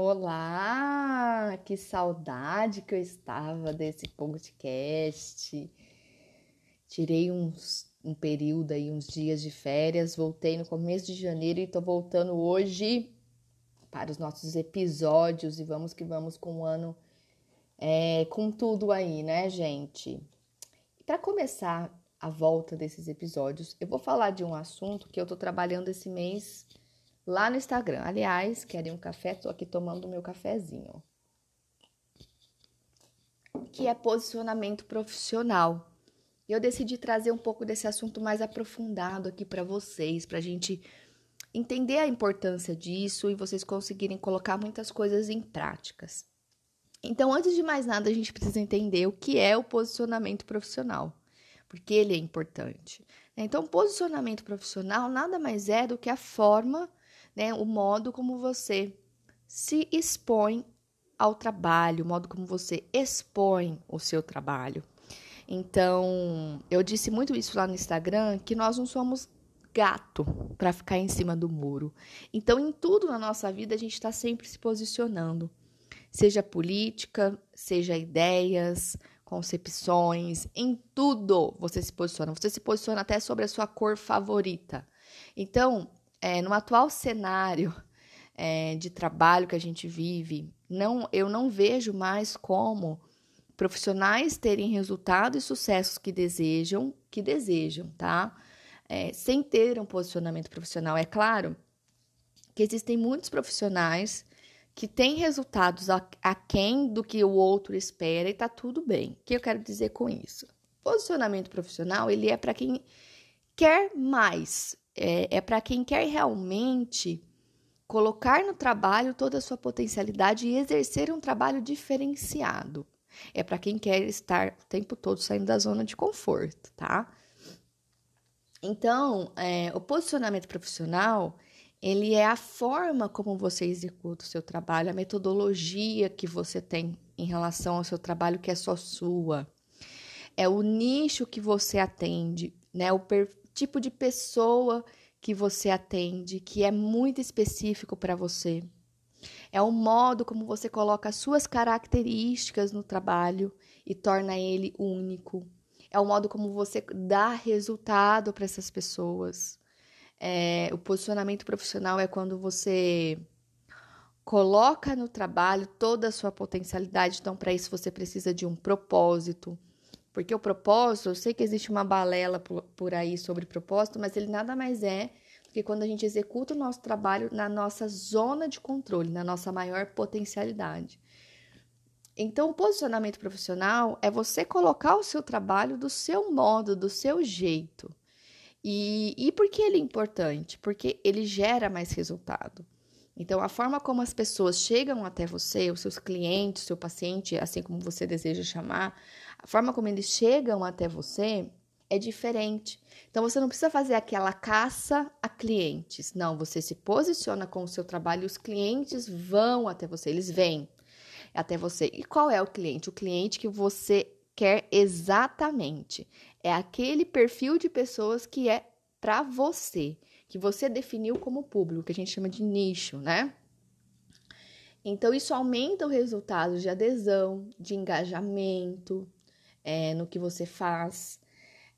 Olá, que saudade que eu estava desse podcast. Tirei uns, um período aí, uns dias de férias, voltei no começo de janeiro e tô voltando hoje para os nossos episódios e vamos que vamos com o ano é, com tudo aí, né, gente? Para começar a volta desses episódios, eu vou falar de um assunto que eu tô trabalhando esse mês lá no Instagram. Aliás, querem um café? Estou aqui tomando o meu cafezinho. Que é posicionamento profissional. Eu decidi trazer um pouco desse assunto mais aprofundado aqui para vocês, para a gente entender a importância disso e vocês conseguirem colocar muitas coisas em práticas. Então, antes de mais nada, a gente precisa entender o que é o posicionamento profissional, porque ele é importante. Então, posicionamento profissional nada mais é do que a forma né? O modo como você se expõe ao trabalho, o modo como você expõe o seu trabalho. Então, eu disse muito isso lá no Instagram, que nós não somos gato para ficar em cima do muro. Então, em tudo na nossa vida, a gente está sempre se posicionando. Seja política, seja ideias, concepções, em tudo você se posiciona. Você se posiciona até sobre a sua cor favorita. Então, é, no atual cenário é, de trabalho que a gente vive, não, eu não vejo mais como profissionais terem resultado e sucessos que desejam, que desejam, tá? É, sem ter um posicionamento profissional. É claro que existem muitos profissionais que têm resultados aquém do que o outro espera e tá tudo bem. O que eu quero dizer com isso? Posicionamento profissional, ele é para quem quer mais, é, é para quem quer realmente colocar no trabalho toda a sua potencialidade e exercer um trabalho diferenciado. É para quem quer estar o tempo todo saindo da zona de conforto, tá? Então, é, o posicionamento profissional, ele é a forma como você executa o seu trabalho, a metodologia que você tem em relação ao seu trabalho que é só sua. É o nicho que você atende, né? O, per, tipo de pessoa que você atende, que é muito específico para você. É o modo como você coloca as suas características no trabalho e torna ele único. É o modo como você dá resultado para essas pessoas. É, o posicionamento profissional é quando você coloca no trabalho toda a sua potencialidade. Então, para isso, você precisa de um propósito, porque o propósito, eu sei que existe uma balela por aí sobre propósito, mas ele nada mais é do que quando a gente executa o nosso trabalho na nossa zona de controle, na nossa maior potencialidade. Então, o posicionamento profissional é você colocar o seu trabalho do seu modo, do seu jeito. E, e por que ele é importante? Porque ele gera mais resultado. Então, a forma como as pessoas chegam até você, os seus clientes, seu paciente, assim como você deseja chamar, a forma como eles chegam até você é diferente. Então, você não precisa fazer aquela caça a clientes. Não, você se posiciona com o seu trabalho e os clientes vão até você, eles vêm até você. E qual é o cliente? O cliente que você quer exatamente. É aquele perfil de pessoas que é para você que você definiu como público, que a gente chama de nicho, né? Então, isso aumenta o resultado de adesão, de engajamento é, no que você faz,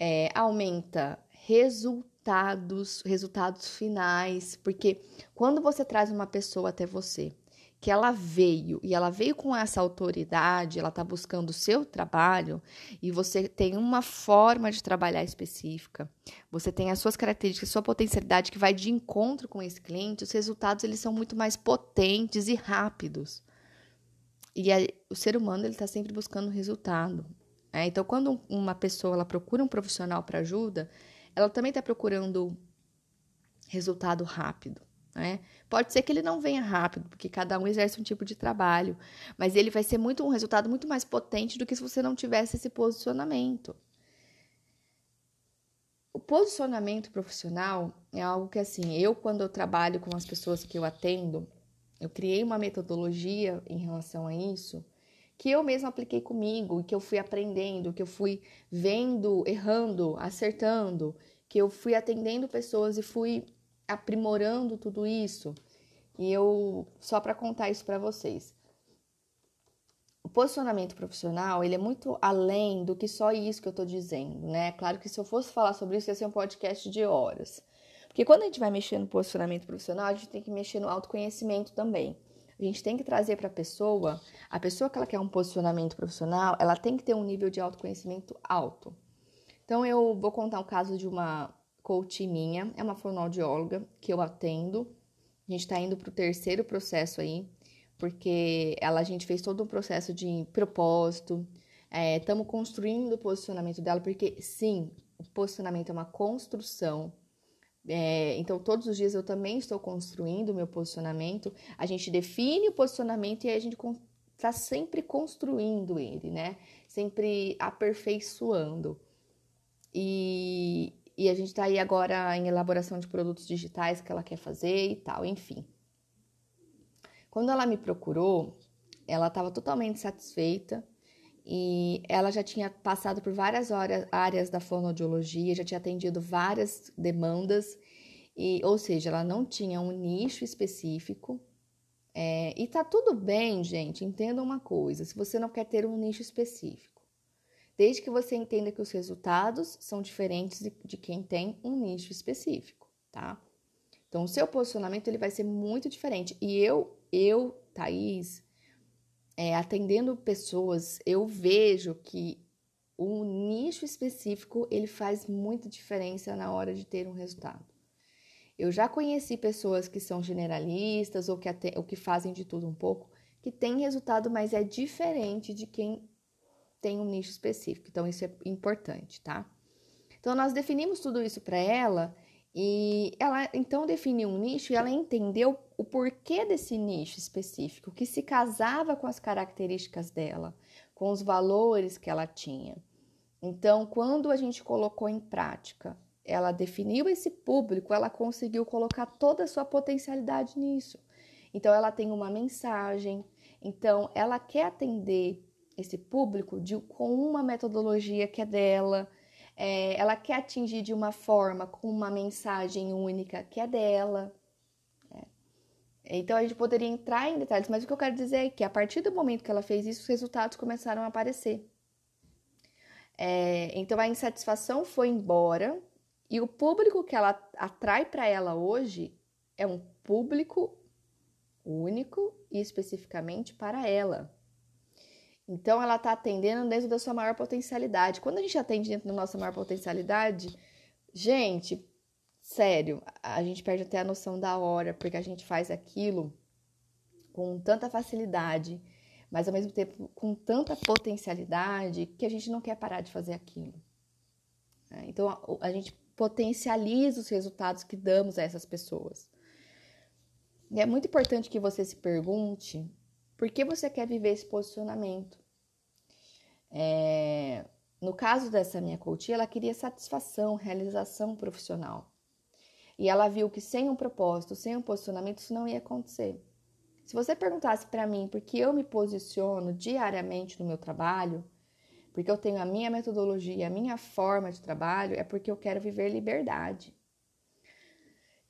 é, aumenta resultados, resultados finais, porque quando você traz uma pessoa até você que ela veio e ela veio com essa autoridade, ela está buscando o seu trabalho e você tem uma forma de trabalhar específica, você tem as suas características, sua potencialidade que vai de encontro com esse cliente, os resultados eles são muito mais potentes e rápidos. E a, o ser humano ele está sempre buscando resultado. Né? Então, quando uma pessoa ela procura um profissional para ajuda, ela também está procurando resultado rápido. Né? Pode ser que ele não venha rápido, porque cada um exerce um tipo de trabalho, mas ele vai ser muito um resultado muito mais potente do que se você não tivesse esse posicionamento. O posicionamento profissional é algo que assim, eu quando eu trabalho com as pessoas que eu atendo, eu criei uma metodologia em relação a isso, que eu mesma apliquei comigo, que eu fui aprendendo, que eu fui vendo, errando, acertando, que eu fui atendendo pessoas e fui aprimorando tudo isso, E eu só para contar isso para vocês. O posicionamento profissional, ele é muito além do que só isso que eu tô dizendo, né? Claro que se eu fosse falar sobre isso, ia ser um podcast de horas. Porque quando a gente vai mexer no posicionamento profissional, a gente tem que mexer no autoconhecimento também. Gente tem que trazer para a pessoa, a pessoa que ela quer um posicionamento profissional, ela tem que ter um nível de autoconhecimento alto. Então eu vou contar o caso de uma coach minha, é uma fonoaudióloga que eu atendo. A gente está indo para o terceiro processo aí, porque ela a gente fez todo um processo de propósito. Estamos é, construindo o posicionamento dela, porque sim, o posicionamento é uma construção é, então, todos os dias eu também estou construindo o meu posicionamento. A gente define o posicionamento e a gente está sempre construindo ele, né? Sempre aperfeiçoando. E, e a gente está aí agora em elaboração de produtos digitais que ela quer fazer e tal, enfim. Quando ela me procurou, ela estava totalmente satisfeita e ela já tinha passado por várias áreas da fonoaudiologia, já tinha atendido várias demandas, e, ou seja, ela não tinha um nicho específico. É, e tá tudo bem, gente, entenda uma coisa: se você não quer ter um nicho específico, desde que você entenda que os resultados são diferentes de, de quem tem um nicho específico, tá? Então, o seu posicionamento ele vai ser muito diferente. E eu, eu, Thaís, é, atendendo pessoas, eu vejo que o nicho específico ele faz muita diferença na hora de ter um resultado. Eu já conheci pessoas que são generalistas ou que, até, ou que fazem de tudo um pouco, que tem resultado, mas é diferente de quem tem um nicho específico. Então, isso é importante, tá? Então, nós definimos tudo isso para ela e ela então definiu um nicho e ela entendeu o porquê desse nicho específico, que se casava com as características dela, com os valores que ela tinha. Então, quando a gente colocou em prática, ela definiu esse público, ela conseguiu colocar toda a sua potencialidade nisso. Então, ela tem uma mensagem, então ela quer atender esse público de, com uma metodologia que é dela é, ela quer atingir de uma forma com uma mensagem única que é dela. É. Então a gente poderia entrar em detalhes, mas o que eu quero dizer é que a partir do momento que ela fez isso, os resultados começaram a aparecer. É, então a insatisfação foi embora e o público que ela atrai para ela hoje é um público único e especificamente para ela. Então, ela está atendendo dentro da sua maior potencialidade. Quando a gente atende dentro da nossa maior potencialidade, gente, sério, a gente perde até a noção da hora, porque a gente faz aquilo com tanta facilidade, mas ao mesmo tempo com tanta potencialidade que a gente não quer parar de fazer aquilo. É, então, a, gente potencializa os resultados que damos a essas pessoas. E é muito importante que você se pergunte por que você quer viver esse posicionamento? É, no caso dessa minha coach, ela queria satisfação, realização profissional. E ela viu que sem um propósito, sem um posicionamento, isso não ia acontecer. Se você perguntasse para mim por que eu me posiciono diariamente no meu trabalho, porque eu tenho a minha metodologia, a minha forma de trabalho, é porque eu quero viver liberdade.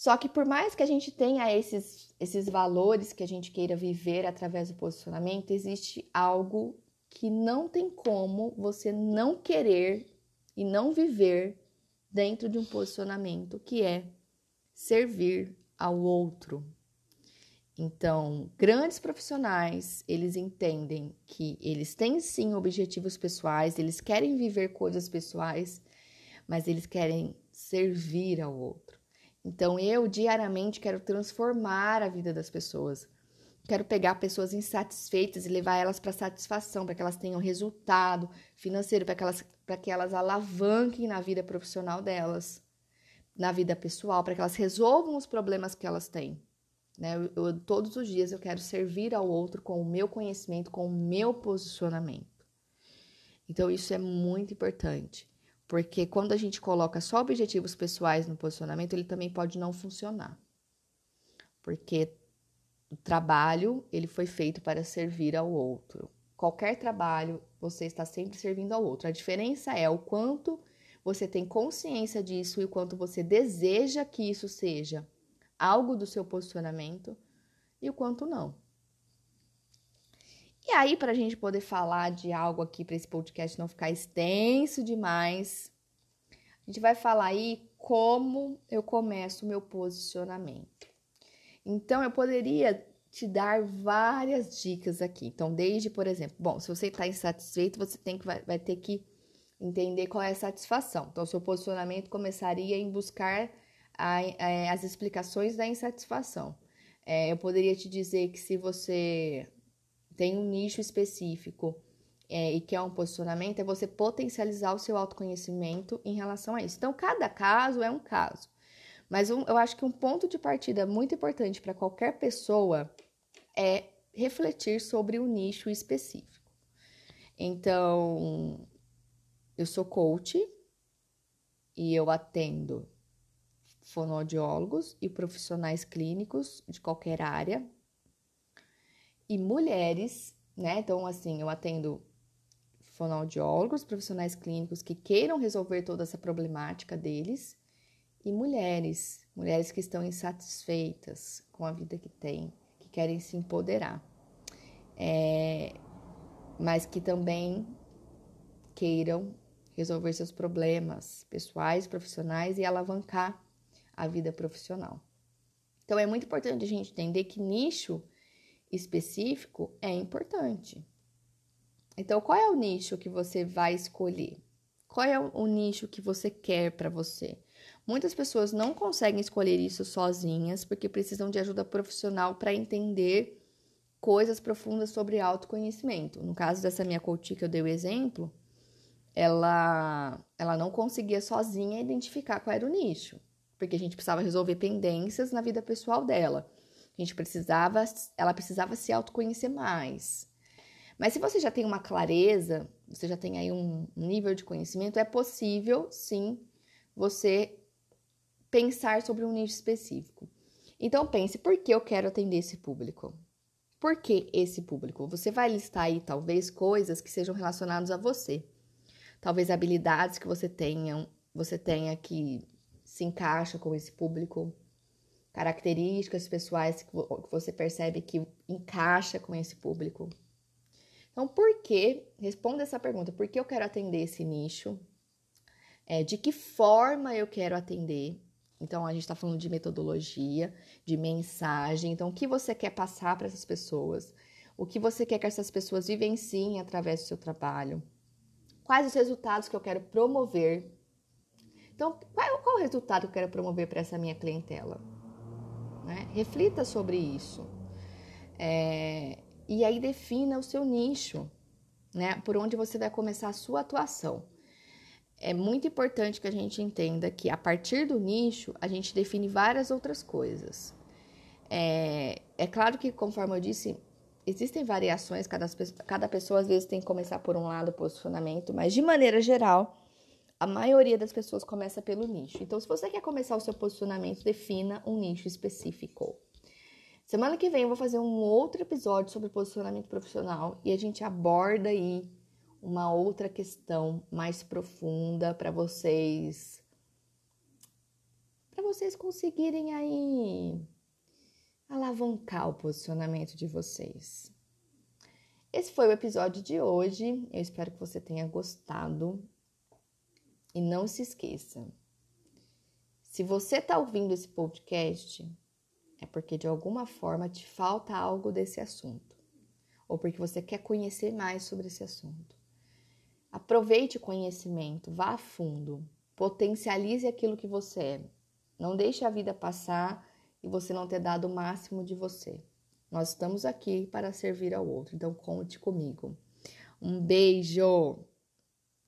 Só que por mais que a gente tenha esses, esses valores que a gente queira viver através do posicionamento, existe algo que não tem como você não querer e não viver dentro de um posicionamento, que é servir ao outro. Então, grandes profissionais, eles entendem que eles têm sim objetivos pessoais, eles querem viver coisas pessoais, mas eles querem servir ao outro. Então eu diariamente quero transformar a vida das pessoas. Quero pegar pessoas insatisfeitas e levar elas para satisfação, para que elas tenham resultado financeiro, para que elas para que elas alavanquem na vida profissional delas, na vida pessoal, para que elas resolvam os problemas que elas têm. Né? Eu, eu, todos os dias eu quero servir ao outro com o meu conhecimento, com o meu posicionamento. Então isso é muito importante. Porque quando a gente coloca só objetivos pessoais no posicionamento, ele também pode não funcionar. Porque o trabalho, ele foi feito para servir ao outro. Qualquer trabalho, você está sempre servindo ao outro. A diferença é o quanto você tem consciência disso e o quanto você deseja que isso seja algo do seu posicionamento e o quanto não. E aí, para a gente poder falar de algo aqui, para esse podcast não ficar extenso demais, a gente vai falar aí como eu começo o meu posicionamento. Então, eu poderia te dar várias dicas aqui. Então, desde, por exemplo, bom, se você está insatisfeito, você tem que vai, vai ter que entender qual é a satisfação. Então, seu posicionamento começaria em buscar a, a, as explicações da insatisfação. É, eu poderia te dizer que se você tem um nicho específico é, e quer um posicionamento, é você potencializar o seu autoconhecimento em relação a isso. Então, cada caso é um caso. Mas um, eu acho que um ponto de partida muito importante para qualquer pessoa é refletir sobre o nicho específico. Então, eu sou coach e eu atendo fonoaudiólogos e profissionais clínicos de qualquer área e mulheres, né? Então, assim, eu atendo fonoaudiólogos, profissionais clínicos que queiram resolver toda essa problemática deles e mulheres, mulheres que estão insatisfeitas com a vida que têm, que querem se empoderar, é, mas que também queiram resolver seus problemas pessoais, profissionais e alavancar a vida profissional. Então é muito importante a gente entender que nicho específico é importante. Então, qual é o nicho que você vai escolher? Qual é o nicho que você quer para você? Muitas pessoas não conseguem escolher isso sozinhas porque precisam de ajuda profissional para entender coisas profundas sobre autoconhecimento. No caso dessa minha coach que eu dei o exemplo, ela, ela não conseguia sozinha identificar qual era o nicho, porque a gente precisava resolver pendências na vida pessoal dela. A gente precisava, ela precisava se autoconhecer mais. Mas se você já tem uma clareza, você já tem aí um nível de conhecimento, é possível sim você pensar sobre um nicho específico. Então pense, por que eu quero atender esse público? Por que esse público? Você vai listar aí talvez coisas que sejam relacionadas a você. Talvez habilidades que você tenha, você tenha que se encaixa com esse público, características pessoais que você percebe que encaixa com esse público. Então, por que? Responda essa pergunta: por que eu quero atender esse nicho? É, de que forma eu quero atender? Então, a gente está falando de metodologia, de mensagem. Então, o que você quer passar para essas pessoas? O que você quer que essas pessoas vivenciem através do seu trabalho? Quais os resultados que eu quero promover? Então, qual, qual o resultado que eu quero promover para essa minha clientela? Né? Reflita sobre isso. É, e aí defina o seu nicho, né? Por onde você vai começar a sua atuação é muito importante que a gente entenda que a partir do nicho a gente define várias outras coisas. É, é claro que, conforme eu disse, existem variações, cada, cada pessoa às vezes tem que começar por um lado o posicionamento, mas de maneira geral, a maioria das pessoas começa pelo nicho. Então, se você quer começar o seu posicionamento, defina um nicho específico. Semana que vem eu vou fazer um outro episódio sobre posicionamento profissional e a gente aborda aí uma outra questão mais profunda para vocês para vocês conseguirem aí alavancar o posicionamento de vocês. Esse foi o episódio de hoje. Eu espero que você tenha gostado. E não se esqueça, se você está ouvindo esse podcast, é porque de alguma forma te falta algo desse assunto, ou porque você quer conhecer mais sobre esse assunto. Aproveite o conhecimento, vá a fundo, potencialize aquilo que você é. Não deixe a vida passar e você não ter dado o máximo de você. Nós estamos aqui para servir ao outro, então conte comigo. Um beijo!